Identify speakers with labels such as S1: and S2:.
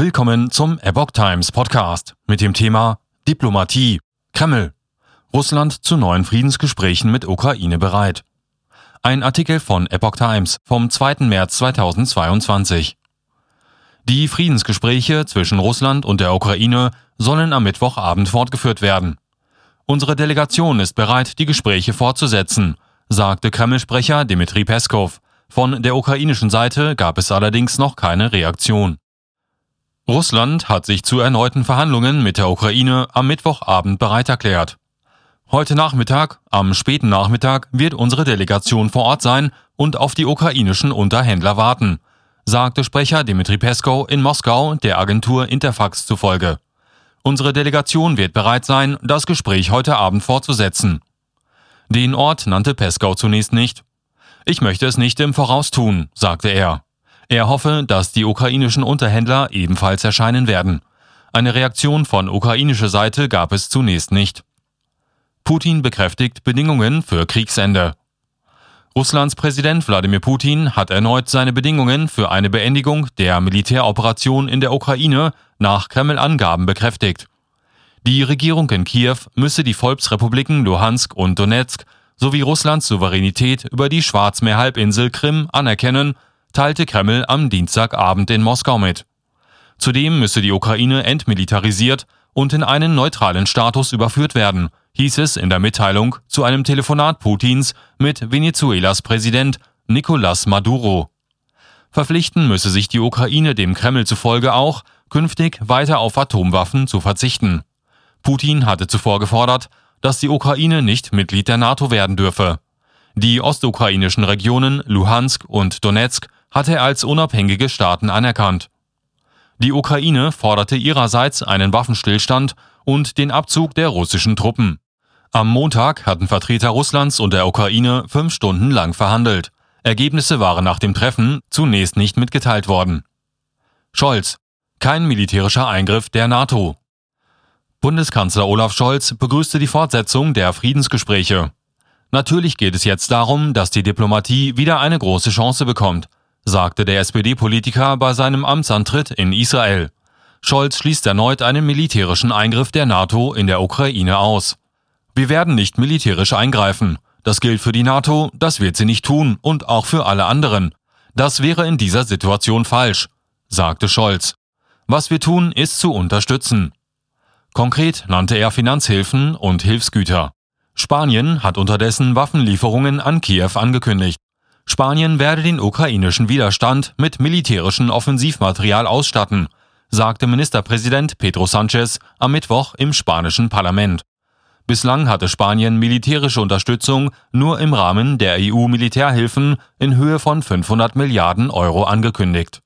S1: Willkommen zum Epoch Times Podcast mit dem Thema Diplomatie. Kreml. Russland zu neuen Friedensgesprächen mit Ukraine bereit. Ein Artikel von Epoch Times vom 2. März 2022. Die Friedensgespräche zwischen Russland und der Ukraine sollen am Mittwochabend fortgeführt werden. Unsere Delegation ist bereit, die Gespräche fortzusetzen, sagte Kreml-Sprecher Dmitri Peskov. Von der ukrainischen Seite gab es allerdings noch keine Reaktion. Russland hat sich zu erneuten Verhandlungen mit der Ukraine am Mittwochabend bereit erklärt. Heute Nachmittag, am späten Nachmittag, wird unsere Delegation vor Ort sein und auf die ukrainischen Unterhändler warten, sagte Sprecher Dmitri Peskow in Moskau der Agentur Interfax zufolge. Unsere Delegation wird bereit sein, das Gespräch heute Abend fortzusetzen. Den Ort nannte Peskow zunächst nicht. Ich möchte es nicht im Voraus tun, sagte er. Er hoffe, dass die ukrainischen Unterhändler ebenfalls erscheinen werden. Eine Reaktion von ukrainischer Seite gab es zunächst nicht. Putin bekräftigt Bedingungen für Kriegsende. Russlands Präsident Wladimir Putin hat erneut seine Bedingungen für eine Beendigung der Militäroperation in der Ukraine nach Kreml-Angaben bekräftigt. Die Regierung in Kiew müsse die Volksrepubliken Luhansk und Donetsk sowie Russlands Souveränität über die Schwarzmeerhalbinsel Krim anerkennen teilte Kreml am Dienstagabend in Moskau mit. Zudem müsse die Ukraine entmilitarisiert und in einen neutralen Status überführt werden, hieß es in der Mitteilung zu einem Telefonat Putins mit Venezuelas Präsident Nicolás Maduro. Verpflichten müsse sich die Ukraine dem Kreml zufolge auch, künftig weiter auf Atomwaffen zu verzichten. Putin hatte zuvor gefordert, dass die Ukraine nicht Mitglied der NATO werden dürfe. Die ostukrainischen Regionen Luhansk und Donetsk hat er als unabhängige Staaten anerkannt. Die Ukraine forderte ihrerseits einen Waffenstillstand und den Abzug der russischen Truppen. Am Montag hatten Vertreter Russlands und der Ukraine fünf Stunden lang verhandelt. Ergebnisse waren nach dem Treffen zunächst nicht mitgeteilt worden. Scholz. Kein militärischer Eingriff der NATO. Bundeskanzler Olaf Scholz begrüßte die Fortsetzung der Friedensgespräche. Natürlich geht es jetzt darum, dass die Diplomatie wieder eine große Chance bekommt sagte der SPD-Politiker bei seinem Amtsantritt in Israel. Scholz schließt erneut einen militärischen Eingriff der NATO in der Ukraine aus. Wir werden nicht militärisch eingreifen. Das gilt für die NATO, das wird sie nicht tun und auch für alle anderen. Das wäre in dieser Situation falsch, sagte Scholz. Was wir tun, ist zu unterstützen. Konkret nannte er Finanzhilfen und Hilfsgüter. Spanien hat unterdessen Waffenlieferungen an Kiew angekündigt. Spanien werde den ukrainischen Widerstand mit militärischem Offensivmaterial ausstatten, sagte Ministerpräsident Pedro Sanchez am Mittwoch im spanischen Parlament. Bislang hatte Spanien militärische Unterstützung nur im Rahmen der EU-Militärhilfen in Höhe von 500 Milliarden Euro angekündigt